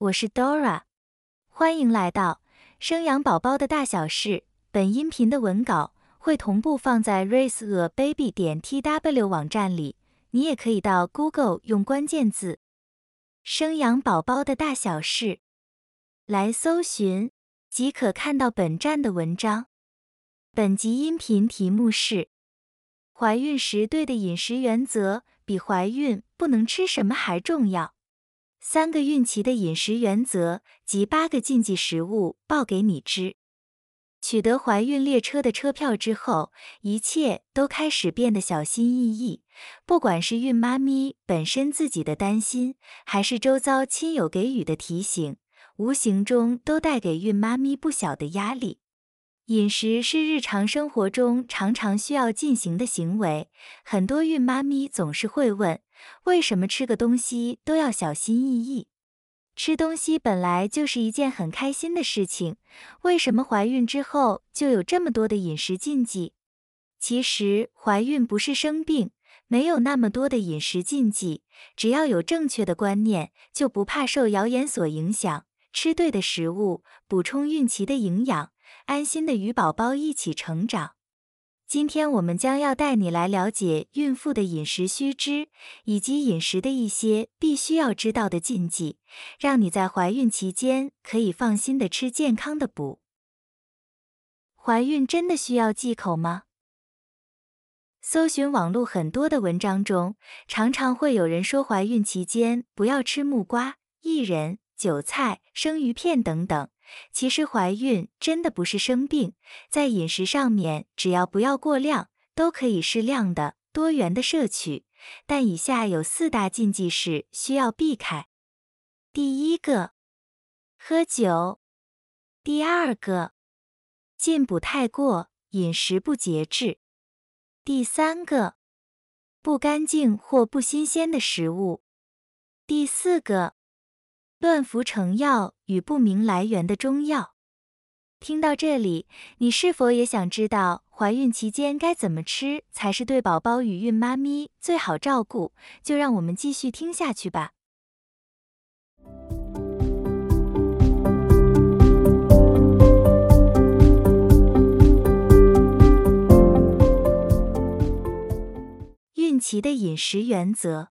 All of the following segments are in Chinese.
我是 Dora，欢迎来到生养宝宝的大小事。本音频的文稿会同步放在 raiseababy 点 tw 网站里，你也可以到 Google 用关键字“生养宝宝的大小事”来搜寻，即可看到本站的文章。本集音频题目是：怀孕时对的饮食原则比怀孕不能吃什么还重要。三个孕期的饮食原则及八个禁忌食物报给你知。取得怀孕列车的车票之后，一切都开始变得小心翼翼。不管是孕妈咪本身自己的担心，还是周遭亲友给予的提醒，无形中都带给孕妈咪不小的压力。饮食是日常生活中常常需要进行的行为，很多孕妈咪总是会问：为什么吃个东西都要小心翼翼？吃东西本来就是一件很开心的事情，为什么怀孕之后就有这么多的饮食禁忌？其实怀孕不是生病，没有那么多的饮食禁忌，只要有正确的观念，就不怕受谣言所影响，吃对的食物，补充孕期的营养。安心的与宝宝一起成长。今天我们将要带你来了解孕妇的饮食须知，以及饮食的一些必须要知道的禁忌，让你在怀孕期间可以放心的吃健康的补。怀孕真的需要忌口吗？搜寻网络很多的文章中，常常会有人说怀孕期间不要吃木瓜、薏仁、韭菜、生鱼片等等。其实怀孕真的不是生病，在饮食上面只要不要过量，都可以适量的、多元的摄取。但以下有四大禁忌是需要避开。第一个，喝酒；第二个，进补太过，饮食不节制；第三个，不干净或不新鲜的食物；第四个。乱服成药与不明来源的中药。听到这里，你是否也想知道怀孕期间该怎么吃才是对宝宝与孕妈咪最好照顾？就让我们继续听下去吧。孕期的饮食原则，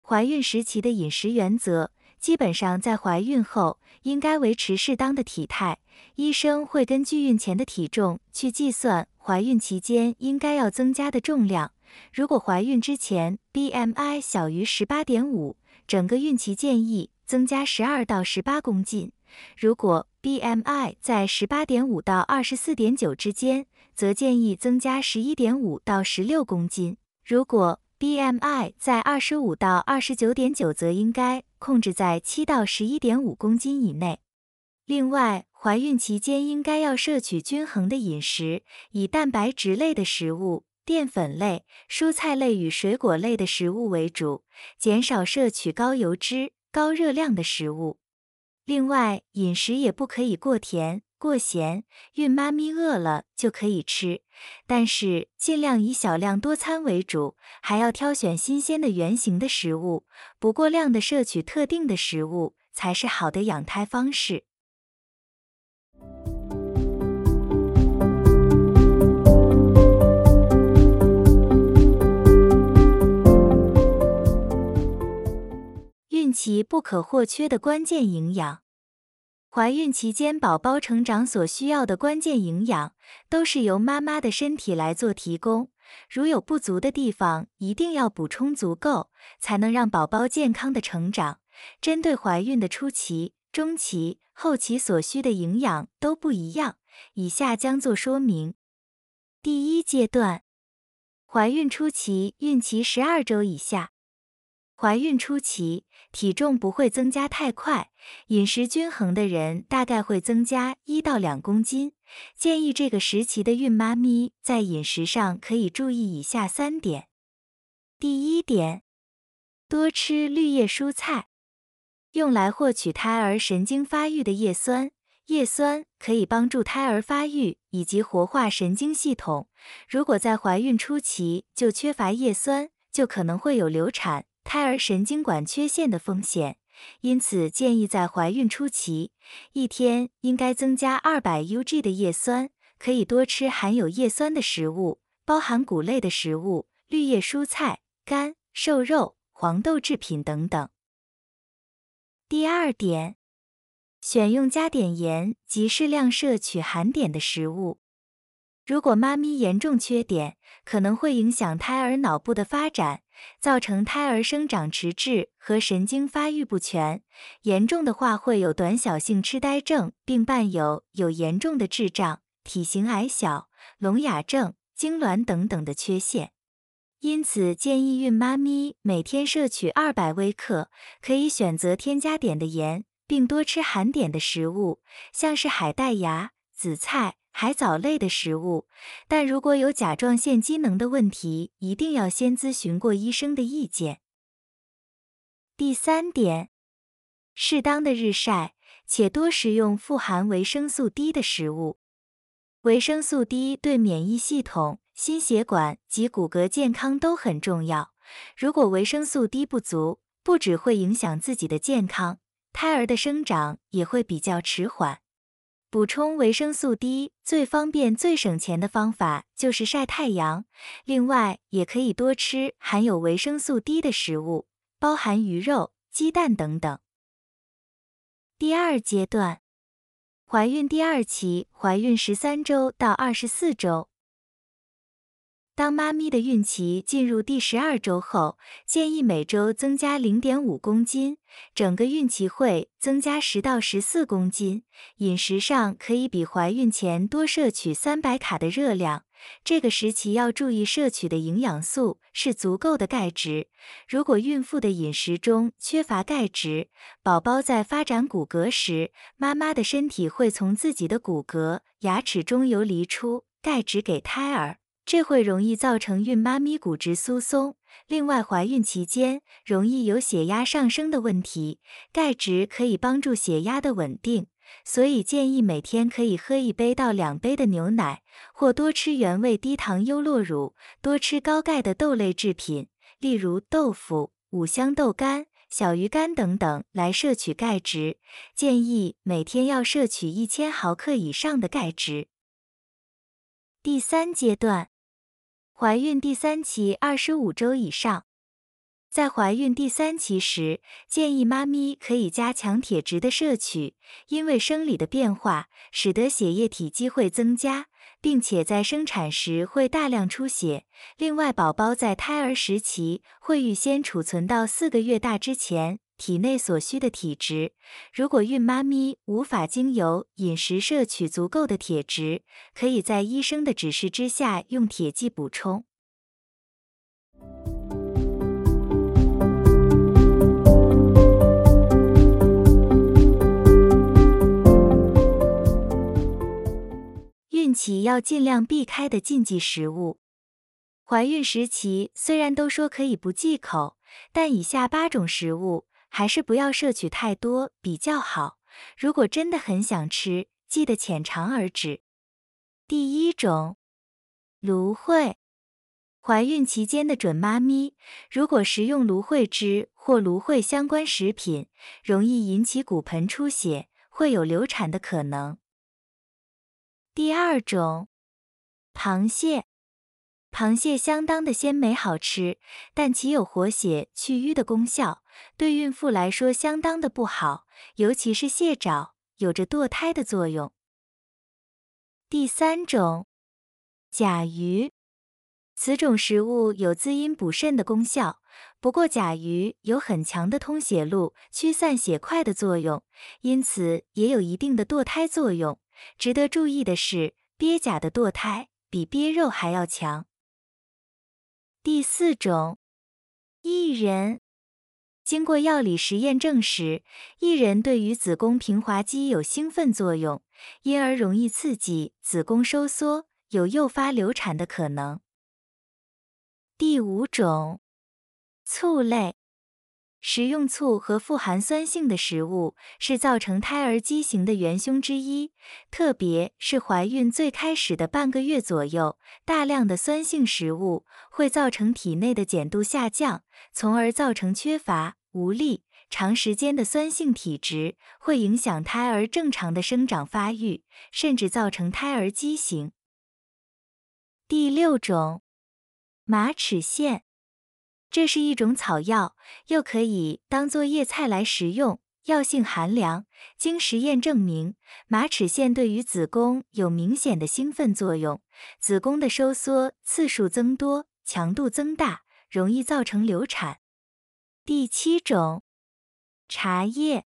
怀孕时期的饮食原则。基本上在怀孕后应该维持适当的体态，医生会根据孕前的体重去计算怀孕期间应该要增加的重量。如果怀孕之前 BMI 小于十八点五，整个孕期建议增加十二到十八公斤；如果 BMI 在十八点五到二十四点九之间，则建议增加十一点五到十六公斤；如果 BMI 在二十五到二十九点九，则应该。控制在七到十一点五公斤以内。另外，怀孕期间应该要摄取均衡的饮食，以蛋白质类的食物、淀粉类、蔬菜类与水果类的食物为主，减少摄取高油脂、高热量的食物。另外，饮食也不可以过甜、过咸。孕妈咪饿了就可以吃，但是尽量以小量多餐为主，还要挑选新鲜的原形的食物，不过量的摄取特定的食物才是好的养胎方式。孕期不可或缺的关键营养，怀孕期间宝宝成长所需要的关键营养，都是由妈妈的身体来做提供。如有不足的地方，一定要补充足够，才能让宝宝健康的成长。针对怀孕的初期、中期、后期所需的营养都不一样，以下将做说明。第一阶段，怀孕初期，孕期十二周以下。怀孕初期体重不会增加太快，饮食均衡的人大概会增加一到两公斤。建议这个时期的孕妈咪在饮食上可以注意以下三点：第一点，多吃绿叶蔬菜，用来获取胎儿神经发育的叶酸，叶酸可以帮助胎儿发育以及活化神经系统。如果在怀孕初期就缺乏叶酸，就可能会有流产。胎儿神经管缺陷的风险，因此建议在怀孕初期，一天应该增加二百 UG 的叶酸，可以多吃含有叶酸的食物，包含谷类的食物、绿叶蔬菜、肝、瘦肉、黄豆制品等等。第二点，选用加碘盐及适量摄取含碘的食物。如果妈咪严重缺碘，可能会影响胎儿脑部的发展，造成胎儿生长迟滞和神经发育不全。严重的话会有短小性痴呆症，并伴有有严重的智障、体型矮小、聋哑症、痉挛等等的缺陷。因此，建议孕妈咪每天摄取二百微克，可以选择添加碘的盐，并多吃含碘的食物，像是海带芽、紫菜。海藻类的食物，但如果有甲状腺机能的问题，一定要先咨询过医生的意见。第三点，适当的日晒，且多食用富含维生素 D 的食物。维生素 D 对免疫系统、心血管及骨骼健康都很重要。如果维生素 D 不足，不只会影响自己的健康，胎儿的生长也会比较迟缓。补充维生素 D 最方便、最省钱的方法就是晒太阳。另外，也可以多吃含有维生素 D 的食物，包含鱼肉、鸡蛋等等。第二阶段，怀孕第二期，怀孕十三周到二十四周。当妈咪的孕期进入第十二周后，建议每周增加零点五公斤，整个孕期会增加十到十四公斤。饮食上可以比怀孕前多摄取三百卡的热量。这个时期要注意摄取的营养素是足够的钙质。如果孕妇的饮食中缺乏钙质，宝宝在发展骨骼时，妈妈的身体会从自己的骨骼、牙齿中游离出钙质给胎儿。这会容易造成孕妈咪骨质疏松，另外怀孕期间容易有血压上升的问题，钙质可以帮助血压的稳定，所以建议每天可以喝一杯到两杯的牛奶，或多吃原味低糖优酪乳，多吃高钙的豆类制品，例如豆腐、五香豆干、小鱼干等等来摄取钙质，建议每天要摄取一千毫克以上的钙质。第三阶段。怀孕第三期二十五周以上，在怀孕第三期时，建议妈咪可以加强铁质的摄取，因为生理的变化使得血液体积会增加，并且在生产时会大量出血。另外，宝宝在胎儿时期会预先储存到四个月大之前。体内所需的体质，如果孕妈咪无法经由饮食摄取足够的铁质，可以在医生的指示之下用铁剂补充。孕期要尽量避开的禁忌食物。怀孕时期虽然都说可以不忌口，但以下八种食物。还是不要摄取太多比较好。如果真的很想吃，记得浅尝而止。第一种，芦荟。怀孕期间的准妈咪，如果食用芦荟汁或芦荟相关食品，容易引起骨盆出血，会有流产的可能。第二种，螃蟹。螃蟹相当的鲜美好吃，但其有活血去瘀的功效，对孕妇来说相当的不好，尤其是蟹爪，有着堕胎的作用。第三种，甲鱼，此种食物有滋阴补肾的功效，不过甲鱼有很强的通血路、驱散血块的作用，因此也有一定的堕胎作用。值得注意的是，鳖甲的堕胎比鳖肉还要强。第四种，薏仁，经过药理实验证实，薏仁对于子宫平滑肌有兴奋作用，因而容易刺激子宫收缩，有诱发流产的可能。第五种，醋类。食用醋和富含酸性的食物是造成胎儿畸形的元凶之一，特别是怀孕最开始的半个月左右，大量的酸性食物会造成体内的碱度下降，从而造成缺乏、无力，长时间的酸性体质会影响胎儿正常的生长发育，甚至造成胎儿畸形。第六种，马齿苋，这是一种草药，又可以当做叶菜来食用，药性寒凉。经实验证明，马齿苋对于子宫有明显的兴奋作用，子宫的收缩次数增多，强度增大，容易造成流产。第七种，茶叶，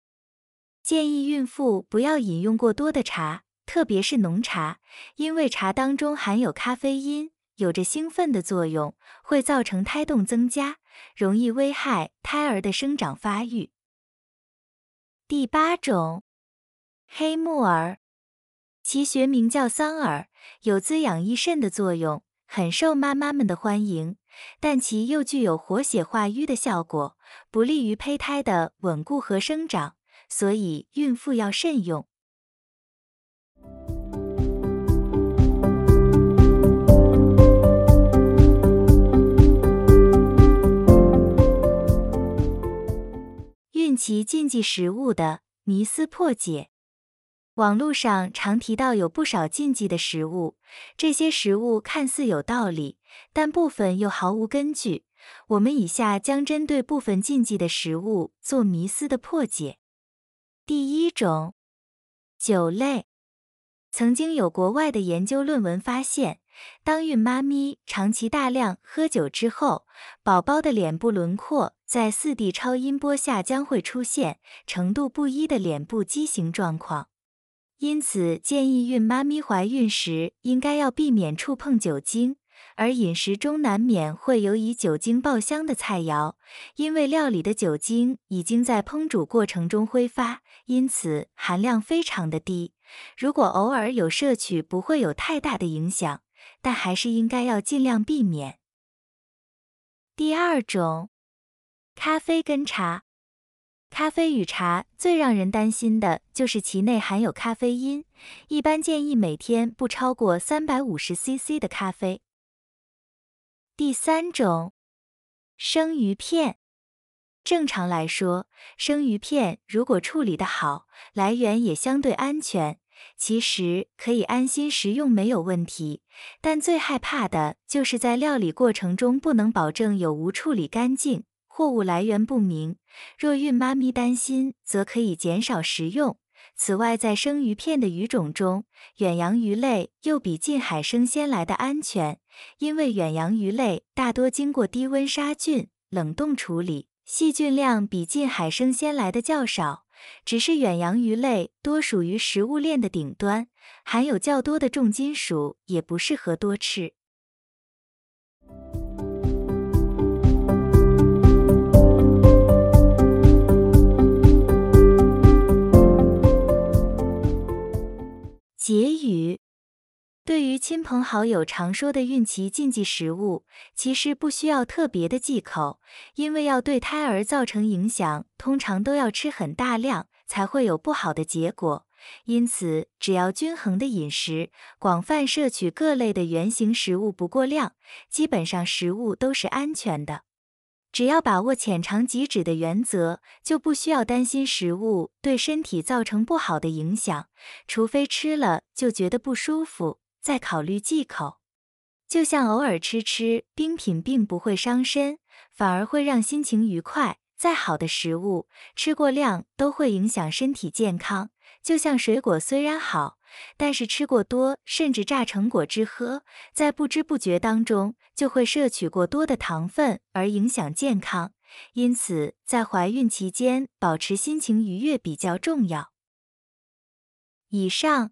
建议孕妇不要饮用过多的茶，特别是浓茶，因为茶当中含有咖啡因，有着兴奋的作用，会造成胎动增加，容易危害胎儿的生长发育。第八种，黑木耳，其学名叫桑耳，有滋养益肾的作用，很受妈妈们的欢迎。但其又具有活血化瘀的效果，不利于胚胎的稳固和生长，所以孕妇要慎用。其禁忌食物的迷思破解。网络上常提到有不少禁忌的食物，这些食物看似有道理，但部分又毫无根据。我们以下将针对部分禁忌的食物做迷思的破解。第一种，酒类。曾经有国外的研究论文发现，当孕妈咪长期大量喝酒之后，宝宝的脸部轮廓在四 D 超音波下将会出现程度不一的脸部畸形状况。因此，建议孕妈咪怀孕时应该要避免触碰酒精，而饮食中难免会有以酒精爆香的菜肴，因为料理的酒精已经在烹煮过程中挥发，因此含量非常的低。如果偶尔有摄取，不会有太大的影响，但还是应该要尽量避免。第二种，咖啡跟茶。咖啡与茶最让人担心的就是其内含有咖啡因，一般建议每天不超过三百五十 CC 的咖啡。第三种，生鱼片。正常来说，生鱼片如果处理的好，来源也相对安全，其实可以安心食用没有问题。但最害怕的就是在料理过程中不能保证有无处理干净。货物来源不明，若孕妈咪担心，则可以减少食用。此外，在生鱼片的鱼种中，远洋鱼类又比近海生鲜来的安全，因为远洋鱼类大多经过低温杀菌、冷冻处理，细菌量比近海生鲜来的较少。只是远洋鱼类多属于食物链的顶端，含有较多的重金属，也不适合多吃。结语：对于亲朋好友常说的孕期禁忌食物，其实不需要特别的忌口，因为要对胎儿造成影响，通常都要吃很大量，才会有不好的结果。因此，只要均衡的饮食，广泛摄取各类的原型食物，不过量，基本上食物都是安全的。只要把握浅尝即止的原则，就不需要担心食物对身体造成不好的影响，除非吃了就觉得不舒服，再考虑忌口。就像偶尔吃吃冰品，并不会伤身，反而会让心情愉快。再好的食物，吃过量都会影响身体健康。就像水果虽然好，但是吃过多，甚至榨成果汁喝，在不知不觉当中就会摄取过多的糖分，而影响健康。因此，在怀孕期间保持心情愉悦比较重要。以上